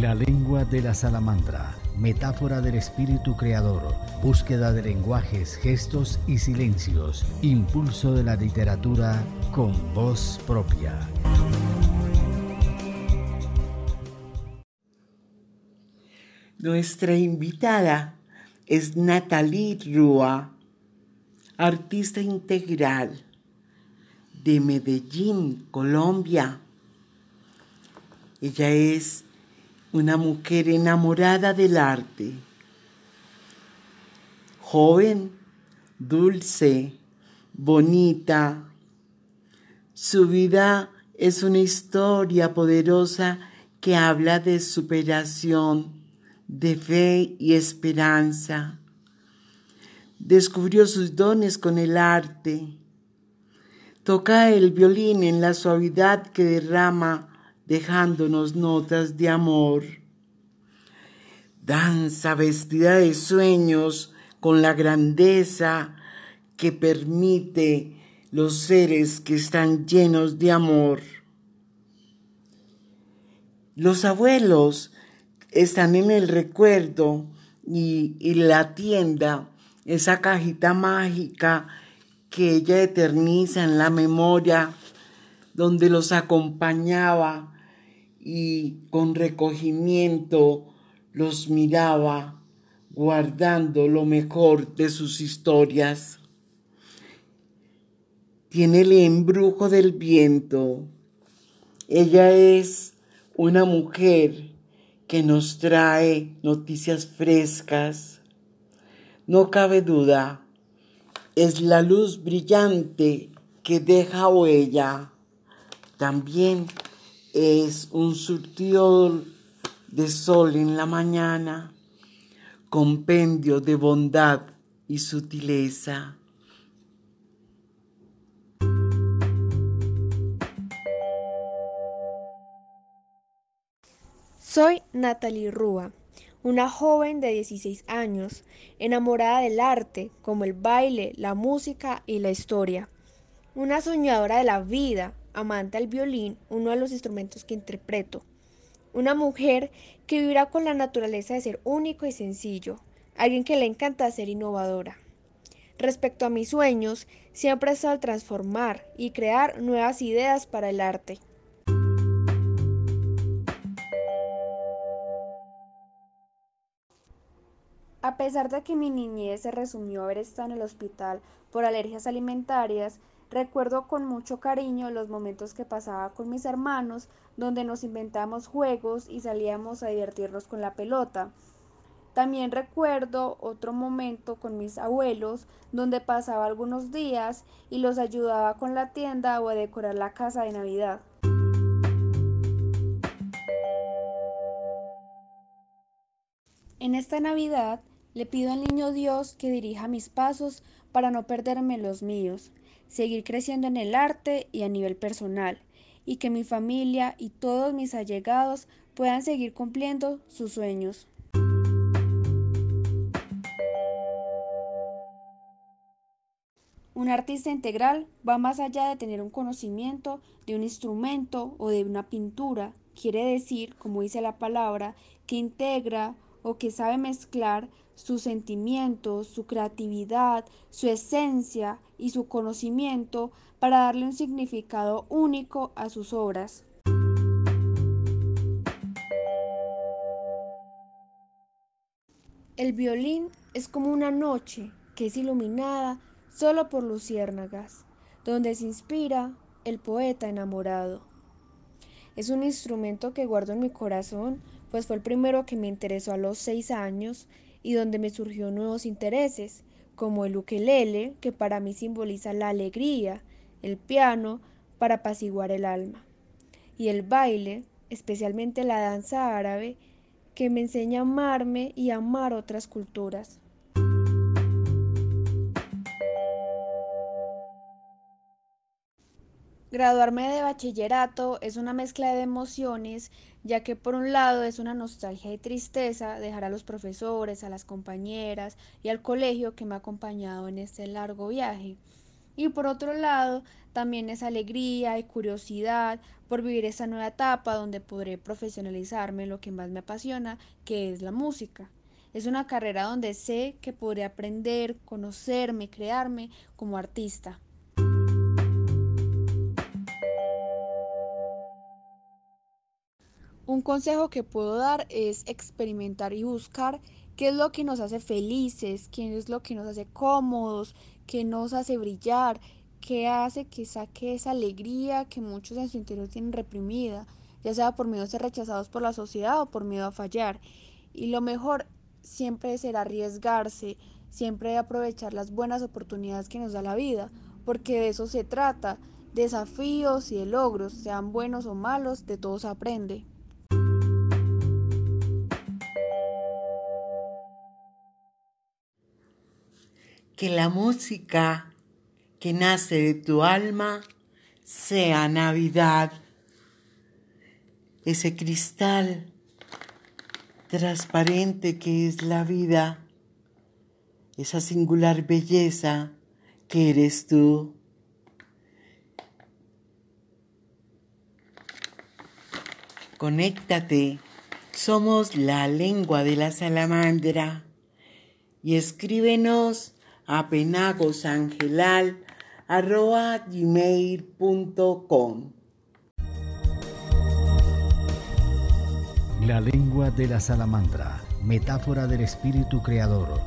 La lengua de la salamandra, metáfora del espíritu creador, búsqueda de lenguajes, gestos y silencios, impulso de la literatura con voz propia. Nuestra invitada es Natalie Rua, artista integral de Medellín, Colombia. Ella es una mujer enamorada del arte, joven, dulce, bonita. Su vida es una historia poderosa que habla de superación, de fe y esperanza. Descubrió sus dones con el arte. Toca el violín en la suavidad que derrama dejándonos notas de amor. Danza vestida de sueños con la grandeza que permite los seres que están llenos de amor. Los abuelos están en el recuerdo y, y la tienda, esa cajita mágica que ella eterniza en la memoria, donde los acompañaba y con recogimiento los miraba, guardando lo mejor de sus historias. Tiene el embrujo del viento. Ella es una mujer que nos trae noticias frescas. No cabe duda, es la luz brillante que deja huella. También es un surtido de sol en la mañana, compendio de bondad y sutileza. Soy Natalie Rúa, una joven de 16 años, enamorada del arte, como el baile, la música y la historia. Una soñadora de la vida, amante al violín, uno de los instrumentos que interpreto. Una mujer que vivirá con la naturaleza de ser único y sencillo, alguien que le encanta ser innovadora. Respecto a mis sueños, siempre he estado transformar y crear nuevas ideas para el arte. A pesar de que mi niñez se resumió a haber estado en el hospital por alergias alimentarias, Recuerdo con mucho cariño los momentos que pasaba con mis hermanos, donde nos inventamos juegos y salíamos a divertirnos con la pelota. También recuerdo otro momento con mis abuelos, donde pasaba algunos días y los ayudaba con la tienda o a decorar la casa de Navidad. En esta Navidad le pido al niño Dios que dirija mis pasos para no perderme los míos seguir creciendo en el arte y a nivel personal, y que mi familia y todos mis allegados puedan seguir cumpliendo sus sueños. Un artista integral va más allá de tener un conocimiento de un instrumento o de una pintura. Quiere decir, como dice la palabra, que integra o que sabe mezclar sus sentimientos, su creatividad, su esencia y su conocimiento para darle un significado único a sus obras. El violín es como una noche que es iluminada solo por luciérnagas, donde se inspira el poeta enamorado. Es un instrumento que guardo en mi corazón, pues fue el primero que me interesó a los seis años y donde me surgió nuevos intereses, como el ukelele, que para mí simboliza la alegría, el piano, para apaciguar el alma, y el baile, especialmente la danza árabe, que me enseña a amarme y amar otras culturas. Graduarme de bachillerato es una mezcla de emociones, ya que por un lado es una nostalgia y tristeza dejar a los profesores, a las compañeras y al colegio que me ha acompañado en este largo viaje. Y por otro lado, también es alegría y curiosidad por vivir esta nueva etapa donde podré profesionalizarme en lo que más me apasiona, que es la música. Es una carrera donde sé que podré aprender, conocerme, crearme como artista. Un consejo que puedo dar es experimentar y buscar qué es lo que nos hace felices, qué es lo que nos hace cómodos, qué nos hace brillar, qué hace que saque esa alegría que muchos en su interior tienen reprimida, ya sea por miedo a ser rechazados por la sociedad o por miedo a fallar. Y lo mejor siempre será arriesgarse, siempre aprovechar las buenas oportunidades que nos da la vida, porque de eso se trata, desafíos y de logros, sean buenos o malos, de todos aprende. Que la música que nace de tu alma sea Navidad, ese cristal transparente que es la vida, esa singular belleza que eres tú. Conéctate, somos la lengua de la salamandra y escríbenos a penagosangelal.com. La lengua de la salamandra, metáfora del espíritu creador